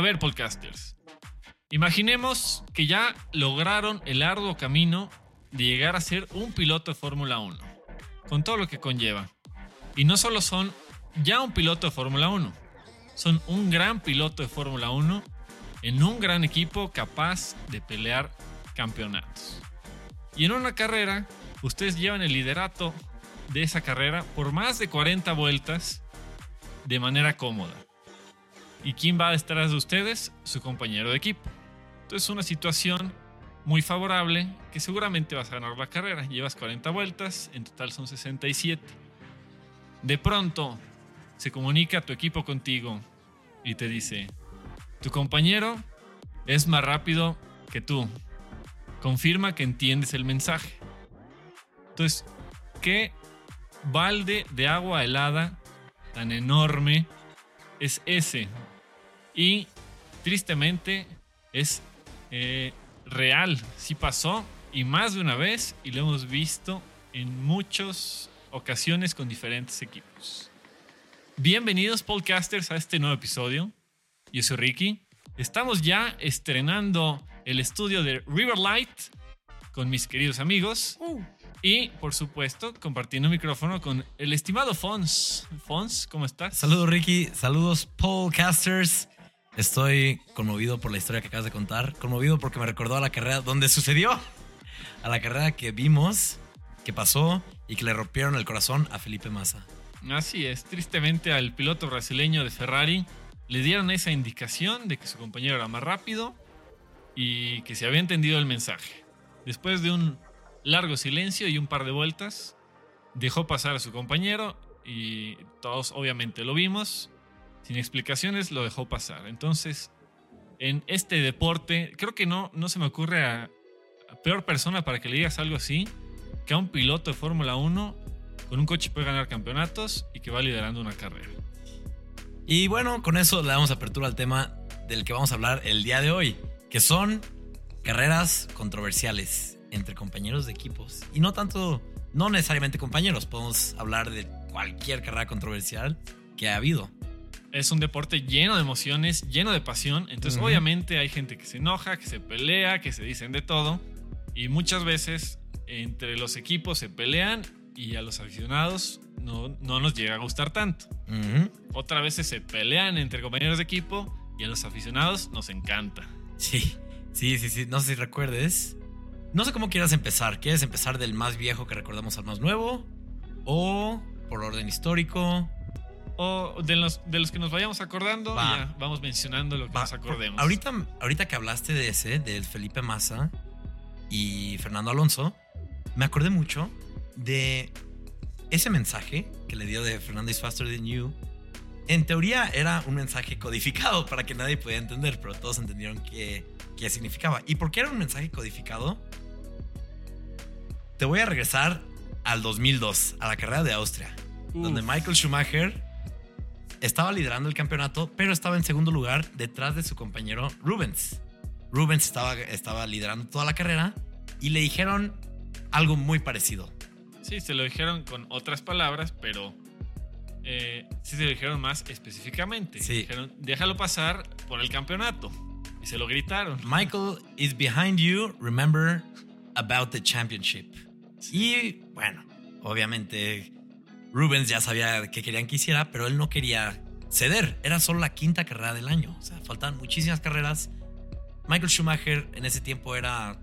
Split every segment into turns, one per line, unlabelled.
A ver, podcasters. Imaginemos que ya lograron el arduo camino de llegar a ser un piloto de Fórmula 1, con todo lo que conlleva. Y no solo son ya un piloto de Fórmula 1, son un gran piloto de Fórmula 1 en un gran equipo capaz de pelear campeonatos. Y en una carrera, ustedes llevan el liderato de esa carrera por más de 40 vueltas de manera cómoda. ¿Y quién va detrás de ustedes? Su compañero de equipo. Entonces es una situación muy favorable que seguramente vas a ganar la carrera. Llevas 40 vueltas, en total son 67. De pronto se comunica tu equipo contigo y te dice, tu compañero es más rápido que tú. Confirma que entiendes el mensaje. Entonces, ¿qué balde de agua helada tan enorme es ese? Y tristemente es eh, real, sí pasó y más de una vez y lo hemos visto en muchas ocasiones con diferentes equipos. Bienvenidos podcasters a este nuevo episodio. Yo soy Ricky. Estamos ya estrenando el estudio de Riverlight con mis queridos amigos. Y, por supuesto, compartiendo micrófono con el estimado Fons. Fons, ¿cómo estás?
Saludos, Ricky. Saludos, podcasters. Estoy conmovido por la historia que acabas de contar. Conmovido porque me recordó a la carrera donde sucedió. A la carrera que vimos, que pasó y que le rompieron el corazón a Felipe Massa.
Así es. Tristemente al piloto brasileño de Ferrari le dieron esa indicación de que su compañero era más rápido y que se había entendido el mensaje. Después de un largo silencio y un par de vueltas, dejó pasar a su compañero y todos obviamente lo vimos. Sin explicaciones lo dejó pasar. Entonces, en este deporte, creo que no, no se me ocurre a, a peor persona para que le digas algo así que a un piloto de Fórmula 1 con un coche puede ganar campeonatos y que va liderando una carrera.
Y bueno, con eso le damos apertura al tema del que vamos a hablar el día de hoy, que son carreras controversiales entre compañeros de equipos. Y no tanto, no necesariamente compañeros, podemos hablar de cualquier carrera controversial que ha habido.
Es un deporte lleno de emociones, lleno de pasión. Entonces, obviamente, hay gente que se enoja, que se pelea, que se dicen de todo. Y muchas veces entre los equipos se pelean y a los aficionados no, no nos llega a gustar tanto.
Ujú.
Otras veces se pelean entre compañeros de equipo y a los aficionados nos encanta.
Sí, sí, sí, sí. No sé si recuerdes. No sé cómo quieras empezar. ¿Quieres empezar del más viejo que recordamos al más nuevo? ¿O por orden histórico?
O de los, de los que nos vayamos acordando,
Va.
ya vamos mencionando lo que
Va,
nos acordemos.
Ahorita, ahorita que hablaste de ese, del Felipe Massa y Fernando Alonso, me acordé mucho de ese mensaje que le dio de Fernando is faster than you. En teoría era un mensaje codificado para que nadie pudiera entender, pero todos entendieron qué, qué significaba. ¿Y por qué era un mensaje codificado? Te voy a regresar al 2002, a la carrera de Austria,
Uf.
donde Michael Schumacher estaba liderando el campeonato, pero estaba en segundo lugar detrás de su compañero Rubens. Rubens estaba, estaba liderando toda la carrera y le dijeron algo muy parecido.
Sí, se lo dijeron con otras palabras, pero eh, sí se lo dijeron más específicamente.
Sí.
Dijeron, déjalo pasar por el campeonato. Y se lo gritaron.
Michael is behind you, remember about the championship. Y bueno, obviamente Rubens ya sabía qué querían que hiciera, pero él no quería ceder. Era solo la quinta carrera del año. O sea, faltaban muchísimas carreras. Michael Schumacher en ese tiempo era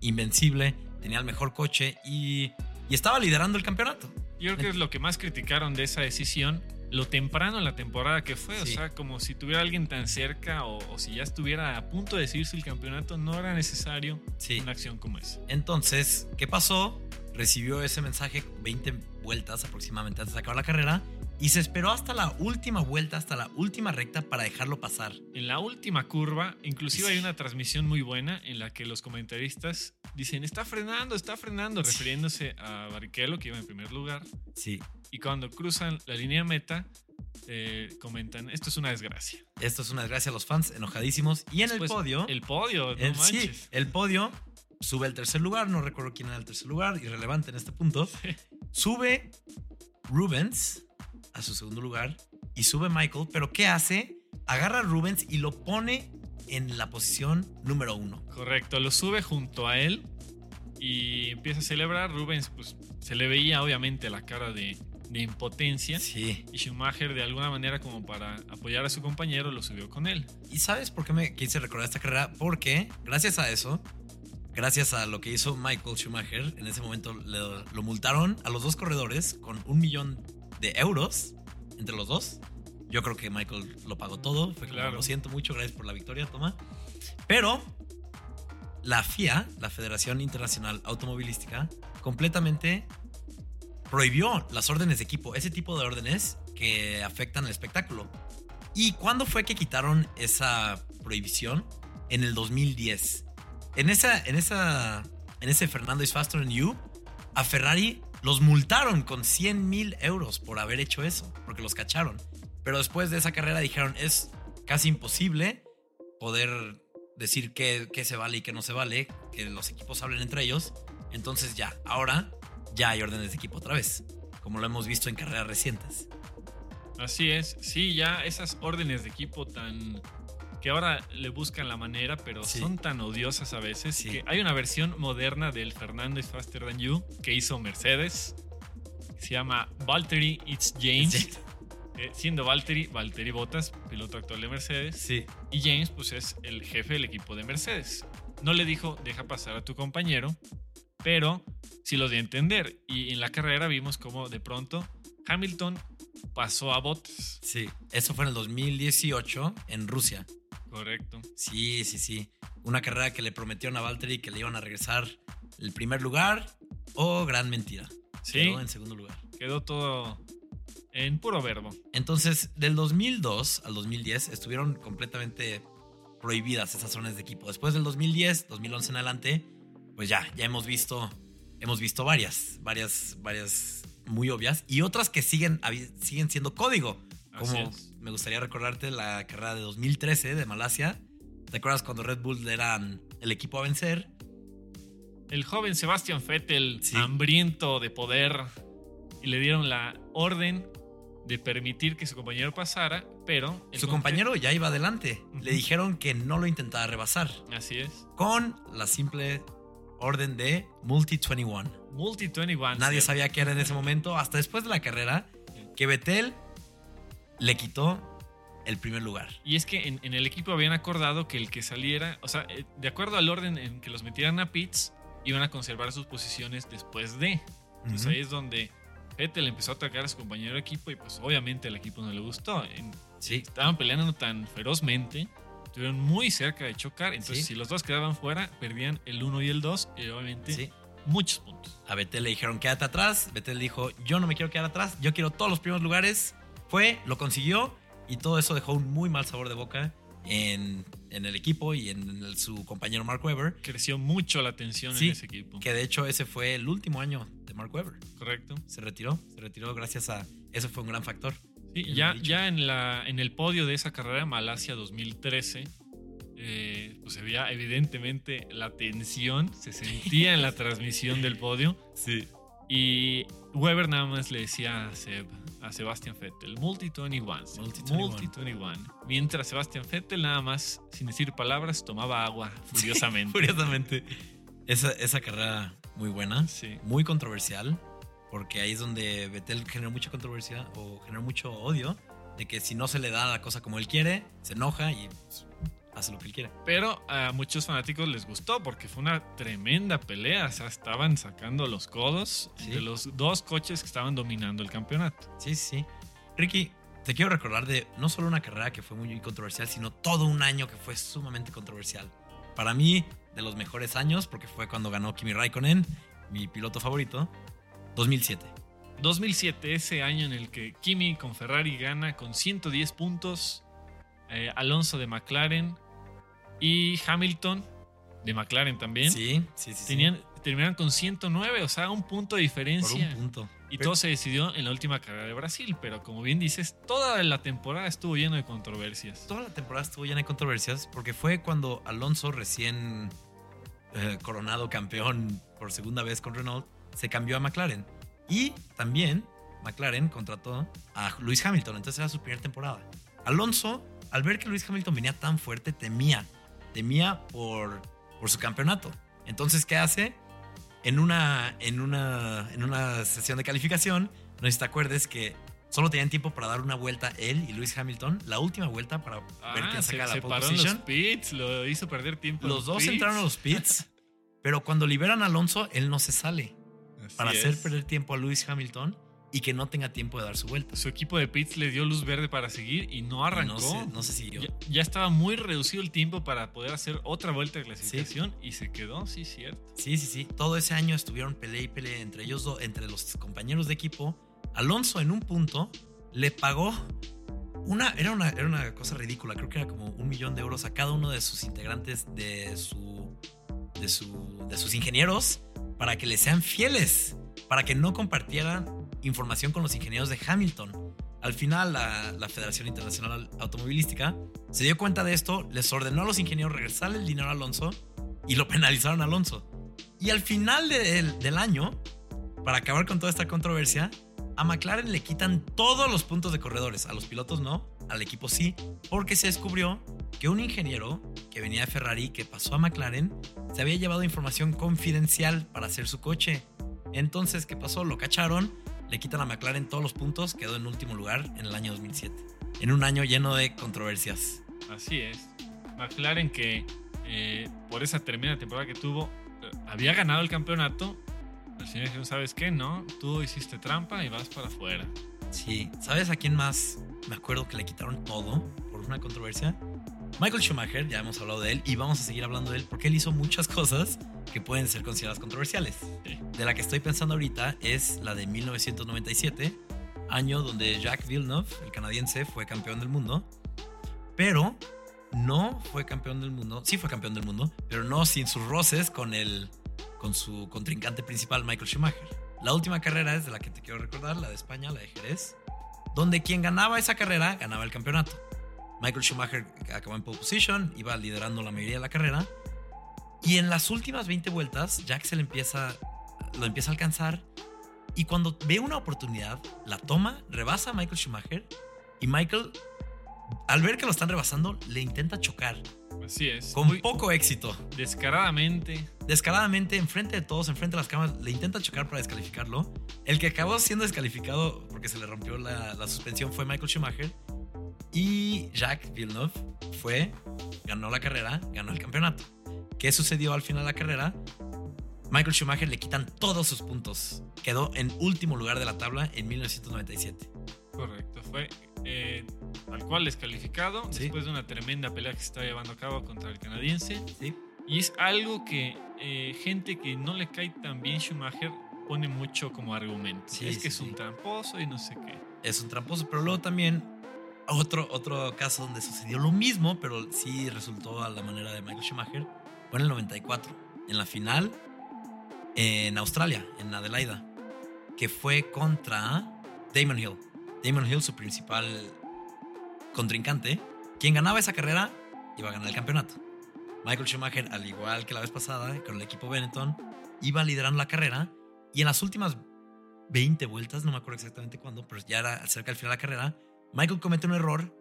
invencible, tenía el mejor coche y, y estaba liderando el campeonato.
Yo creo que es lo que más criticaron de esa decisión, lo temprano en la temporada que fue. O
Sí.
sea, como si tuviera alguien tan cerca o, o si ya estuviera a punto de decidirse el campeonato, no era necesario
Sí.
una acción como esa.
Entonces, ¿qué pasó? Recibió ese mensaje 20 vueltas aproximadamente antes de acabar la carrera y se esperó hasta la última vuelta, hasta la última recta para dejarlo pasar.
En la última curva, inclusive hay una transmisión muy buena en la que los comentaristas dicen, está frenando, está frenando, refiriéndose a Barrichello, que iba en primer lugar.
Sí,
Y cuando cruzan la línea meta, eh, comentan, esto es una desgracia.
esto es una desgracia a los fans enojadísimos. Y en
Después,
el podio,
El podio, no
el, sí, el podio sube al tercer lugar, no recuerdo quién era el tercer lugar, irrelevante en este punto. Sube Rubens a su segundo lugar y sube Michael, pero ¿qué hace? agarra a Rubens y lo pone en la posición número uno.
Correcto, lo sube junto a él y empieza a celebrar. Rubens, pues se le veía obviamente la cara de, de impotencia.
Sí.
Y Schumacher, de alguna manera, como para apoyar a su compañero, lo subió con él.
¿Y sabes por qué me quise recordar esta carrera? Porque gracias a eso, gracias a lo que hizo Michael Schumacher, en ese momento lo, lo multaron a los dos corredores con un millón de euros entre los dos. Yo creo que Michael lo pagó todo. Fue como,
Claro.
lo siento mucho, gracias por la victoria, toma. Pero la FIA, la Federación Internacional Automovilística, completamente prohibió las órdenes de equipo, ese tipo de órdenes que afectan el espectáculo. ¿Y cuándo fue que quitaron esa prohibición? En el 2010. En esa, en esa, en ese Fernando is Faster than You, a Ferrari los multaron con 100 mil euros por haber hecho eso, porque los cacharon. Pero después de esa carrera dijeron, es casi imposible poder decir qué, qué se vale y qué no se vale, que los equipos hablen entre ellos. Entonces ya, ahora ya hay órdenes de equipo otra vez, como lo hemos visto en carreras recientes.
Así es, sí, ya esas órdenes de equipo tan que ahora le buscan la manera, pero
Sí.
son tan odiosas a veces
Sí.
que hay una versión moderna del Fernando is Faster Than You que hizo Mercedes. Se llama Valtteri It's James. Eh, siendo Valtteri, Valtteri Bottas, piloto actual de Mercedes.
Sí.
Y James, pues es el jefe del equipo de Mercedes. No le dijo, deja pasar a tu compañero, pero sí lo a entender. Y en la carrera vimos como de pronto Hamilton pasó a Bottas.
Sí, eso fue en el 2018 en Rusia.
Correcto.
Sí, sí, sí. Una carrera que le prometieron a Valtteri que le iban a regresar el primer lugar. Oh, gran mentira.
Sí,
Quedó en segundo lugar.
quedó todo en puro verbo.
Entonces, del 2002 al 2010 estuvieron completamente prohibidas esas zonas de equipo. Después del 2010, 2011 en adelante, pues ya, ya hemos visto, hemos visto varias, varias, varias muy obvias y otras que siguen, siguen siendo código. Como. Me gustaría recordarte la carrera de 2013 de Malasia. ¿Te acuerdas cuando Red Bull eran el equipo a vencer?
El joven Sebastian Vettel,
Sí.
hambriento de poder, y le dieron la orden de permitir que su compañero pasara, pero...
Su compañero ya iba adelante. Le dijeron que no lo intentara rebasar.
Así es.
Con la simple orden de Multi 21.
Multi 21.
Nadie sabía qué era en ese momento, hasta después de la carrera, que Betel le quitó el primer lugar.
Y es que en, en el equipo habían acordado que el que saliera, o sea, eh, de acuerdo al orden en que los metieran a pits, iban a conservar sus posiciones después de. Entonces
Ujú.
ahí es donde Vettel empezó a atacar a su compañero de equipo y pues obviamente al equipo no le gustó.
Sí,
estaban peleando tan ferozmente, estuvieron muy cerca de chocar, entonces
Sí.
si los dos quedaban fuera, perdían el 1 y el 2 y obviamente
sí.
muchos puntos.
A Betel le dijeron quédate atrás. Betel dijo yo no me quiero quedar atrás, yo quiero todos los primeros lugares. Fue, lo consiguió y todo eso dejó un muy mal sabor de boca en, en el equipo y en el- su compañero Mark Webber.
Creció mucho la tensión
Sí,
en ese equipo.
Que de hecho ese fue el último año de Mark Webber.
Correcto.
Se retiró, se retiró gracias a... Eso fue un gran factor.
Sí, ya, ya en, la, en el podio de esa carrera, Malasia 2013, eh, pues se veía evidentemente la tensión, se sentía en la transmisión del podio.
Sí.
Y Weber nada más le decía a, Seb, a Sebastian Vettel, multi 21, Seb,
Multi
multi 21. Mientras Sebastian Vettel nada más, sin decir palabras, tomaba agua furiosamente.
Curiosamente. Esa, esa carrera muy buena,
Sí.
muy controversial, porque ahí es donde Betel generó mucha controversia o generó mucho odio, de que si no se le da la cosa como él quiere, se enoja y pues, hace lo que él quiere.
Pero a muchos fanáticos les gustó porque fue una tremenda pelea. O sea, estaban sacando los codos
Sí.
de los dos coches que estaban dominando el campeonato.
Sí, sí, sí. Ricky, te quiero recordar de no solo una carrera que fue muy controversial, sino todo un año que fue sumamente controversial. Para mí, de los mejores años, porque fue cuando ganó Kimi Raikkonen, mi piloto favorito, 2007.
2007, ese año en el que Kimi con Ferrari gana con 110 puntos, eh, Alonso de McLaren y Hamilton de McLaren también.
Sí, sí, sí. sí.
Tenían, terminaron con 109, o sea, un punto de
por
diferencia.
un punto.
Y todo se decidió en la última carrera de Brasil, pero como bien dices, toda la temporada estuvo lleno de controversias.
Toda la temporada estuvo llena de controversias porque fue cuando Alonso, recién eh, coronado campeón por segunda vez con Renault, se cambió a McLaren. Y también McLaren contrató a Lewis Hamilton, entonces era su primera temporada. Alonso al ver que Luis Hamilton venía tan fuerte, temía, temía por, por su campeonato. Entonces, ¿qué hace? En una, en, una, en una sesión de calificación, no sé si te acuerdes que solo tenían tiempo para dar una vuelta él y Luis Hamilton, la última vuelta para ver
Ah,
quién
se,
saca la
se
pole
paró en los
position.
pits, lo hizo perder tiempo. en
Los dos
pits.
entraron a los pits, pero cuando liberan a Alonso, él no se sale
Así
para
es.
hacer perder tiempo a Luis Hamilton y que no tenga tiempo de dar su vuelta.
Su equipo de pits le dio luz verde para seguir y no arrancó.
No sé, no sé si yo.
ya, ya estaba muy reducido el tiempo para poder hacer otra vuelta de clasificación y se quedó, sí, cierto.
Sí, sí, sí. Todo ese año estuvieron pelea y pelea entre ellos dos, entre los compañeros de equipo. Alonso en un punto le pagó una era, una, era una cosa ridícula. Creo que era como un millón de euros a cada uno de sus integrantes de su, de su, de sus ingenieros para que le sean fieles, para que no compartieran información con los ingenieros de Hamilton. Al final, la, Federación Internacional Automovilística se dio cuenta de esto, les ordenó a los ingenieros regresar el dinero a Alonso y lo penalizaron a Alonso. Y al final del año, para acabar con toda esta controversia, a McLaren le quitan todos los puntos de corredores. A los pilotos no, al equipo sí, porque se descubrió que un ingeniero que venía de Ferrari, que pasó a McLaren, se había llevado información confidencial para hacer su coche. Entonces, ¿qué pasó? Lo cacharon, le quitan a McLaren todos los puntos, quedó en último lugar en el año 2007. En un año lleno de controversias.
Así es. McLaren que eh, por esa tremenda temporada que tuvo, eh, había ganado el campeonato. Al final dijeron, ¿sabes qué? No, tú hiciste trampa y vas para afuera.
Sí, ¿sabes a quién más me acuerdo que le quitaron todo por una controversia? Michael Schumacher, ya hemos hablado de él y vamos a seguir hablando de él porque él hizo muchas cosas que pueden ser consideradas controversiales.
Sí.
De la que estoy pensando ahorita es la de 1997, año donde Jacques Villeneuve, el canadiense, fue campeón del mundo, pero no fue campeón del mundo, sí fue campeón del mundo, pero no sin sus roces con el con su contrincante principal Michael Schumacher. La última carrera es de la que te quiero recordar, la de España, la de Jerez, donde quien ganaba esa carrera ganaba el campeonato. Michael Schumacher acabó en pole position, iba liderando la mayoría de la carrera. Y en las últimas 20 vueltas, Jack se le empieza, lo empieza a alcanzar. Y cuando ve una oportunidad, la toma, rebasa a Michael Schumacher. Y Michael, al ver que lo están rebasando, le intenta chocar.
Así es.
Con
Muy
poco éxito.
descaradamente.
Descaradamente, enfrente de todos, enfrente de las cámaras, le intenta chocar para descalificarlo. El que acabó siendo descalificado porque se le rompió la, la suspensión fue Michael Schumacher. Y Jacques Villeneuve fue, ganó la carrera, ganó el campeonato. ¿Qué sucedió al final de la carrera? Michael Schumacher le quitan todos sus puntos. Quedó en último lugar de la tabla en 1997.
Correcto. Fue eh, tal cual descalificado
Sí.
después de una tremenda pelea que se estaba llevando a cabo contra el canadiense.
¿sí?
Y es algo que eh, gente que no le cae tan bien Schumacher pone mucho como argumento.
Sí,
es que es un tramposo y no sé qué.
es un tramposo, pero luego también otro, otro caso donde sucedió lo mismo, pero sí resultó a la manera de Michael Schumacher, fue en el 94, en la final en Australia, en Adelaida, que fue contra Damon Hill. Damon Hill, su principal contrincante, quien ganaba esa carrera iba a ganar el campeonato. Michael Schumacher, al igual que la vez pasada, con el equipo Benetton, iba liderando la carrera y en las últimas 20 vueltas, no me acuerdo exactamente cuándo, pero ya era cerca del final de la carrera, Michael comete un error,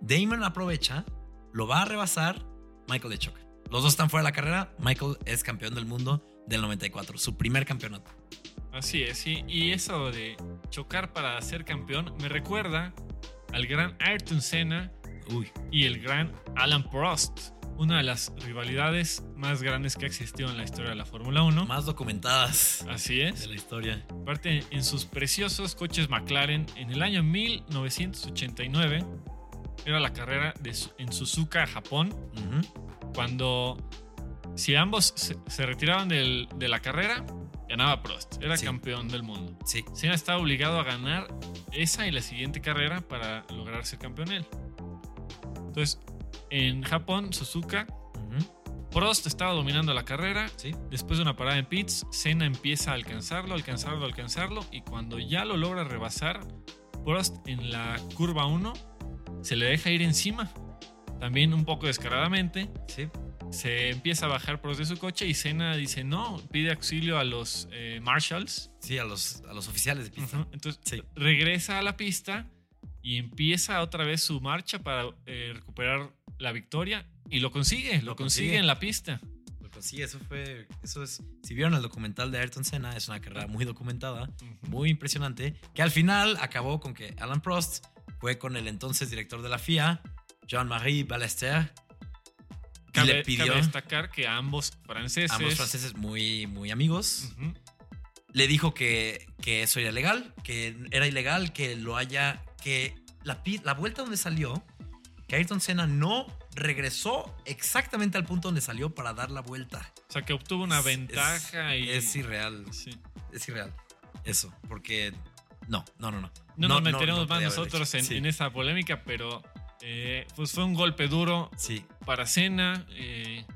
Damon aprovecha, lo va a rebasar, Michael le choca. Los dos están fuera de la carrera, Michael es campeón del mundo del 94, su primer campeonato.
Así es, sí. Y eso de chocar para ser campeón me recuerda al gran Ayrton Senna
Uy,
y el gran Alan Prost. Una de las rivalidades más grandes que ha existido en la historia de la Fórmula 1.
más documentadas
Así
de
es.
la historia.
Aparte, en sus preciosos coches McLaren, en el año 1989, era la carrera de, en Suzuka, Japón, cuando si ambos se, se retiraban del- de la carrera, ganaba Prost, era
Sí.
campeón del mundo.
Sí,
Senna estaba obligado a ganar esa y la siguiente carrera para lograr ser campeón él. Entonces, en Japón, Suzuka. Prost estaba dominando la carrera.
sí,
Después de una parada en pits, Senna empieza a alcanzarlo, alcanzarlo, alcanzarlo. Y cuando ya lo logra rebasar, Prost en la curva 1 se le deja ir encima. También un poco descaradamente.
sí.
Se empieza a bajar Prost de su coche y Senna dice no, pide auxilio a los eh, marshals.
Sí, a los, a los oficiales de pista.
Entonces
Sí.
regresa a la pista y empieza otra vez su marcha para eh, recuperar la victoria y lo consigue, lo,
Lo
consigue.
consigue.
en la pista.
Pues sí, eso fue. Eso es. Si vieron el documental de Ayrton Senna, es una carrera muy documentada, muy impresionante, que al final acabó con que Alan Prost fue con el entonces director de la FIA, Jean-Marie Ballester,
Cabe,
le pidió
cabe destacar que ambos franceses,
ambos franceses muy, muy amigos. Le dijo que, que eso era ilegal, que era ilegal que lo haya. que la, la vuelta donde salió, que Ayrton Senna no regresó exactamente al punto donde salió para dar la vuelta.
o sea que obtuvo una
Es-
ventaja y
Es irreal.
sí.
Es irreal. Eso, porque. No, no, no, no.
No, nos meteremos
no
más nosotros en,
Sí,
en esa polémica, pero eh, pues fue un golpe duro
Sí,
para Cena. eh,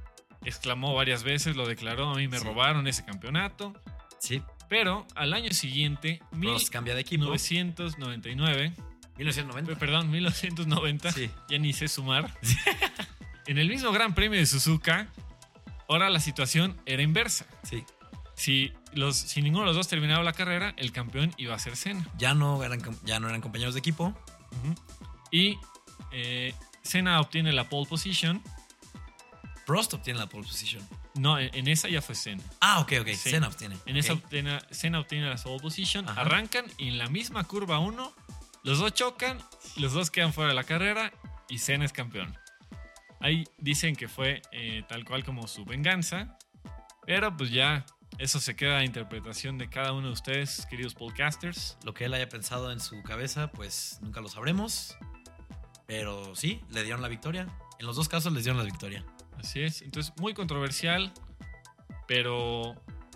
exclamó varias veces, lo declaró, a mí me
Sí.
robaron ese campeonato.
sí.
Pero al año siguiente,
Prost cambia de equipo.
1999,
1990.
perdón, 1990,
Sí.
ya ni sé sumar. en el mismo Gran Premio de Suzuka, ahora la situación era inversa.
Sí.
Si, los, si ninguno de los dos terminaba la carrera, el campeón iba a ser Senna.
Ya no eran, ya no eran compañeros de equipo.
Y eh, Senna obtiene la pole position.
Prost obtiene la pole position.
No, en, en esa ya fue Senna.
Ah, ok, ok. Senna obtiene.
En esa obtiene- Senna obtiene la pole position.
Ajá.
Arrancan y en la misma curva 1, los dos chocan, los dos quedan fuera de la carrera y Senna es campeón. Ahí dicen que fue eh, tal cual como su venganza. Pero pues ya, eso se queda a interpretación de cada uno de ustedes, queridos podcasters.
Lo que él haya pensado en su cabeza, pues nunca lo sabremos. Pero sí, le dieron la victoria. En los dos casos les dieron la victoria.
Así es. Entonces, muy controversial, pero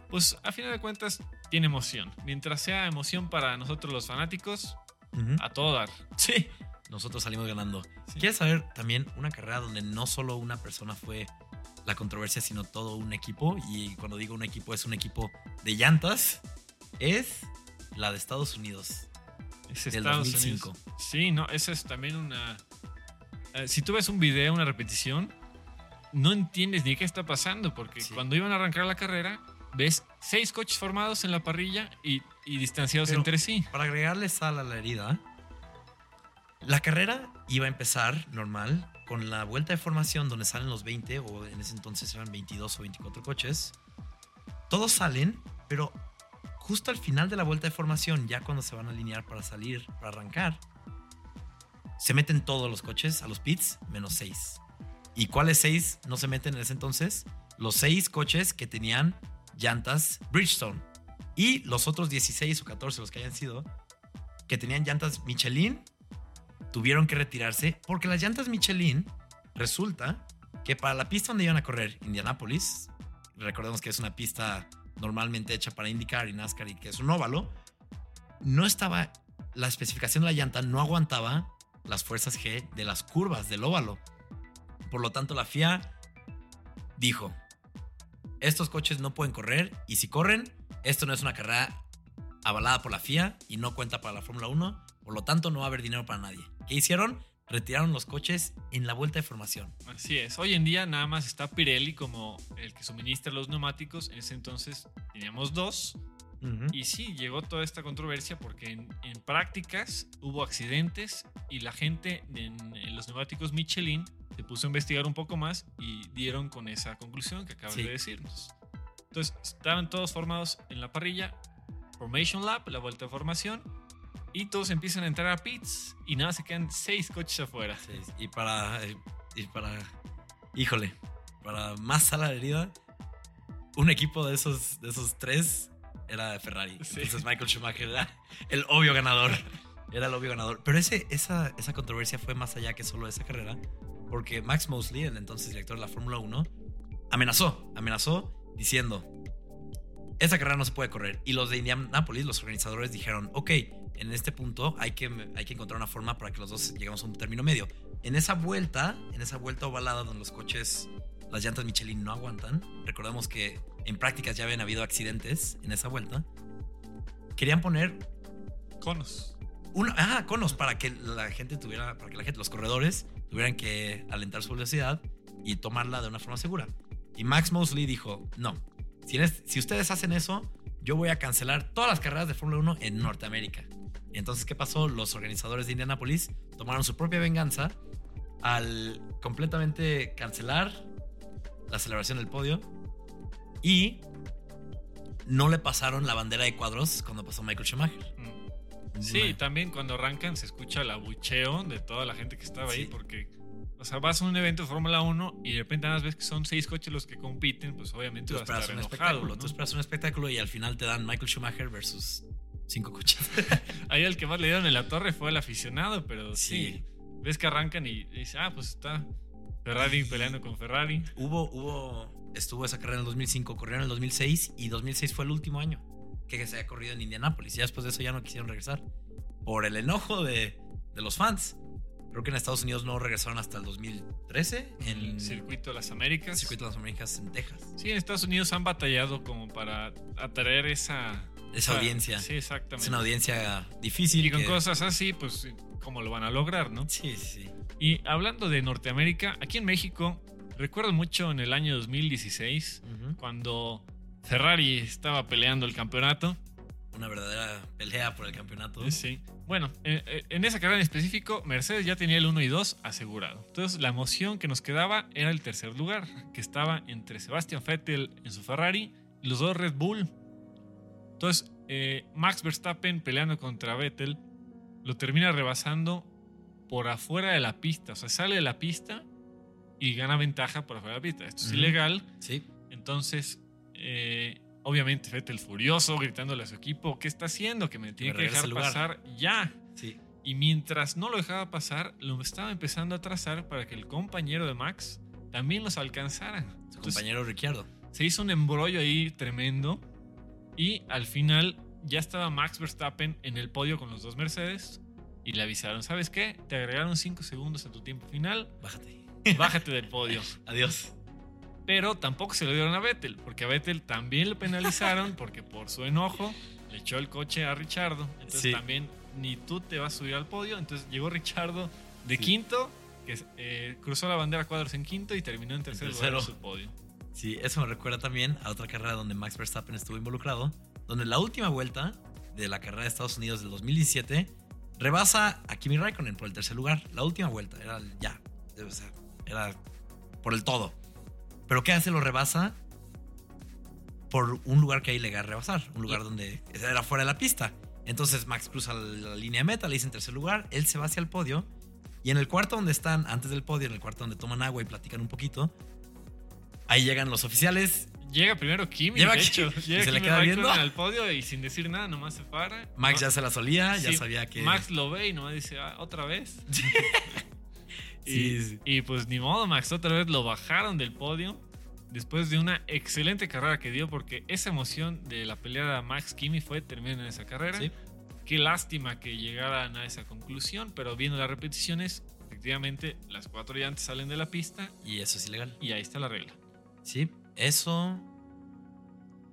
pues a final de cuentas tiene emoción. Mientras sea emoción para nosotros los fanáticos,
Ujú.
a todo dar.
Sí. Nosotros salimos ganando.
Sí.
¿Quieres saber también una carrera donde no solo una persona fue la controversia, sino todo un equipo? Y cuando digo un equipo, es un equipo de llantas. Es la de Estados Unidos.
Es
Del
Estados
2005.
Unidos. Sí, no, esa es también una... eh, si tú ves un video, una repetición, no entiendes ni qué está pasando, porque
Sí.
cuando iban a arrancar la carrera, ves seis coches formados en la parrilla y, y distanciados
Pero-
entre sí.
Para agregarle sal a la herida, la carrera iba a empezar normal con la vuelta de formación donde salen los 20 o en ese entonces eran 22 o 24 coches. Todos salen, pero justo al final de la vuelta de formación, ya cuando se van a alinear para salir, para arrancar, se meten todos los coches a los pits, menos 6. ¿Y cuáles 6 no se meten en ese entonces? Los 6 coches que tenían llantas Bridgestone. Y los otros 16 o 14, los que hayan sido, que tenían llantas Michelin, tuvieron que retirarse porque las llantas Michelin resulta que para la pista donde iban a correr Indianapolis, recordemos que es una pista normalmente hecha para IndyCar y NASCAR y que es un óvalo, no estaba, la especificación de la llanta no aguantaba las fuerzas G de las curvas del óvalo. Por lo tanto, la FIA dijo, estos coches no pueden correr y si corren, esto no es una carrera avalada por la FIA y no cuenta para la Fórmula 1, por lo tanto no va a haber dinero para nadie. ¿Qué hicieron? Retiraron los coches en la vuelta de formación.
Así es. Hoy en día nada más está Pirelli como el que suministra los neumáticos. En ese entonces teníamos dos. Y sí, llegó toda esta controversia porque en, en prácticas hubo accidentes y la gente en, en los neumáticos Michelin se puso a investigar un poco más y dieron con esa conclusión que acabas
Sí.
de decirnos. Entonces, estaban todos formados en la parrilla, Formation Lap, la vuelta de formación, y todos empiezan a entrar a pits y nada, se quedan seis coches afuera.
Y para. eh, Y para. Híjole. Para más sala de herida. Un equipo de esos, de esos tres era Ferrari.
Sí.
Entonces Michael Schumacher era el obvio ganador. Era el obvio ganador. Pero ese, esa, esa controversia fue más allá que solo esa carrera. Porque Max Mosley, el entonces director de la Fórmula 1, amenazó. Amenazó diciendo: Esa carrera no se puede correr. Y los de Indianapolis, los organizadores, dijeron: Ok, en este punto hay que, hay que encontrar una forma para que los dos lleguemos a un término medio. En esa vuelta, en esa vuelta ovalada donde los coches, las llantas Michelin no aguantan, recordemos que en prácticas ya habían habido accidentes en esa vuelta, querían poner
Conos.
una, ah, conos para que la gente tuviera, para que la gente, los corredores tuvieran que alentar su velocidad y tomarla de una forma segura. Y Max Mosley dijo, no, si, si ustedes hacen eso, yo voy a cancelar todas las carreras de Fórmula 1 en Norteamérica. Entonces, ¿qué pasó? Los organizadores de Indianapolis tomaron su propia venganza al completamente cancelar la celebración del podio y no le pasaron la bandera de cuadros cuando pasó Michael Schumacher.
Mm. Sí, también cuando arrancan se escucha el abucheo de toda la gente que estaba ahí porque, o sea, vas a un evento de Fórmula 1 y de repente nada más ves que son seis coches los que compiten, pues obviamente
Tú
vas a estar
un
enojado.
espectáculo,
¿no?
tú esperas un espectáculo y al final te dan Michael Schumacher versus cinco coches.
Ahí el que más le dieron en la torre fue el aficionado, pero sí,
Sí.
ves que arrancan y dices, ah, pues está Ferrari peleando con Ferrari.
hubo, hubo, estuvo esa carrera en el 2005, corrió en el 2006 y 2006 fue el último año que se había corrido en Indianápolis. Y después de eso ya no quisieron regresar por el enojo de, de los fans. Creo que en Estados Unidos no regresaron hasta el 2013 en
el
el
circuito de las Américas.
circuito de las Américas en Texas.
Sí, en Estados Unidos han batallado como para atraer esa...
Esa audiencia.
Sí, exactamente.
Es una audiencia difícil.
Y con
que-
cosas así, pues, ¿cómo lo van a lograr, no?
Sí, sí, sí.
Y hablando de Norteamérica, aquí en México, recuerdo mucho en el año 2016,
Ujú.
cuando Ferrari estaba peleando el campeonato.
Una verdadera pelea por el campeonato.
Sí. Bueno, eh, eh, en esa carrera en específico, Mercedes ya tenía el 1 y 2 asegurado. Entonces, la emoción que nos quedaba era el tercer lugar, que estaba entre Sebastian Vettel en su Ferrari y los dos Red Bull. Entonces, eh, Max Verstappen peleando contra Vettel lo termina rebasando por afuera de la pista. O sea, sale de la pista y gana ventaja por afuera de la pista. Esto es ilegal.
Sí.
Entonces, eh, obviamente Vettel furioso, gritándole a su equipo, ¿qué está haciendo? Que me tiene
me
que dejar
el lugar".
pasar ya.
Sí.
Y mientras no lo dejaba pasar, lo estaba empezando a atrasar para que el compañero de Max también los alcanzara.
Su
Entonces,
compañero Ricciardo.
se hizo un embrollo ahí tremendo y al final ya estaba Max Verstappen en el podio con los dos Mercedes y le avisaron, ¿sabes qué? Te agregaron 5 segundos a tu tiempo final,
Bájate.
bájate del podio.
Adiós.
Pero tampoco se lo dieron a Vettel, porque a Vettel también lo penalizaron porque por su enojo le echó el coche a Richardo. Entonces
Sí.
también ni tú te vas a subir al podio. Entonces llegó Richardo de
Sí.
quinto, que eh, cruzó la bandera cuadros en quinto y terminó en tercer lugar en su podio.
Sí, eso me recuerda también a otra carrera donde Max Verstappen estuvo involucrado, donde la última vuelta de la carrera de Estados Unidos del 2017 rebasa a Kimi Raikkonen por el tercer lugar. La última vuelta, era ya, o sea, era por el todo. Pero ¿qué hace? Lo rebasa por un lugar que hay legal rebasar, un lugar donde era fuera de la pista. Entonces Max cruza la línea de meta, le dice en tercer lugar, él se va hacia el podio y en el cuarto donde están, antes del podio, en el cuarto donde toman agua y platican un poquito, ahí llegan los oficiales.
Llega primero Kimi,
Lleva
de
Kimi,
hecho.
y
Llega
se le
Kimi
queda viendo.
al podio y sin decir nada, nomás se para.
Max
No-
ya se la solía, ya sabía que...
Max lo ve y nomás dice, "Ah, ¿otra vez? y,
Sí, sí.
y pues ni modo, Max, otra vez lo bajaron del podio después de una excelente carrera que dio, porque esa emoción de la pelea de Max Kimi fue terminar en esa carrera.
Sí.
Qué lástima que llegaran a esa conclusión, pero viendo las repeticiones, efectivamente las cuatro llantas salen de la pista
Y eso es ilegal.
y ahí está la regla.
Sí, eso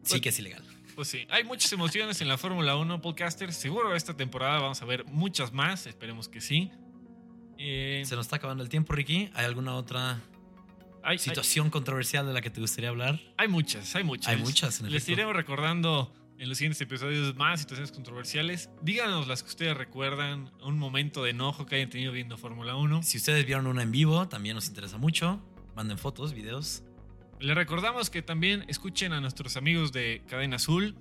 sí
Pues-
que es ilegal.
Pues sí, hay muchas emociones en la Fórmula 1, podcaster. Seguro esta temporada vamos a ver muchas más, esperemos que sí. Eh,
Se nos está acabando el tiempo, Ricky. ¿Hay alguna otra
hay, hay-
situación controversial de la que te gustaría hablar?
hay muchas, hay muchas.
Hay muchas, en
Les iremos recordando en los siguientes episodios más situaciones controversiales. Díganos las que ustedes recuerdan, un momento de enojo que hayan tenido viendo Fórmula 1.
Si ustedes vieron una en vivo, también nos interesa mucho. Manden fotos, videos.
Les recordamos que también escuchen a nuestros amigos de Cadena Azul.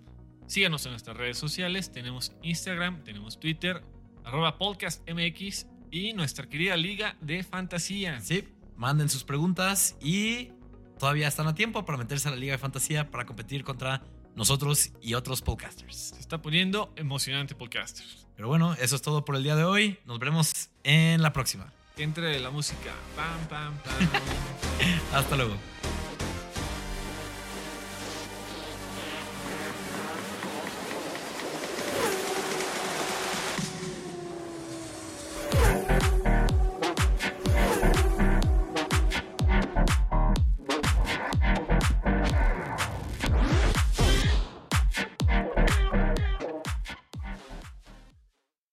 Síganos en nuestras redes sociales. Tenemos Instagram, tenemos Twitter, arroba podcastmx y nuestra querida Liga de Fantasía.
Sí, manden sus preguntas y todavía están a tiempo para meterse a la Liga de Fantasía para competir contra nosotros y otros podcasters.
Se está poniendo emocionante, podcasters.
Pero bueno, eso es todo por el día de hoy. Nos veremos en la próxima.
Que entre la música. Pam, pam, pam.
Hasta luego.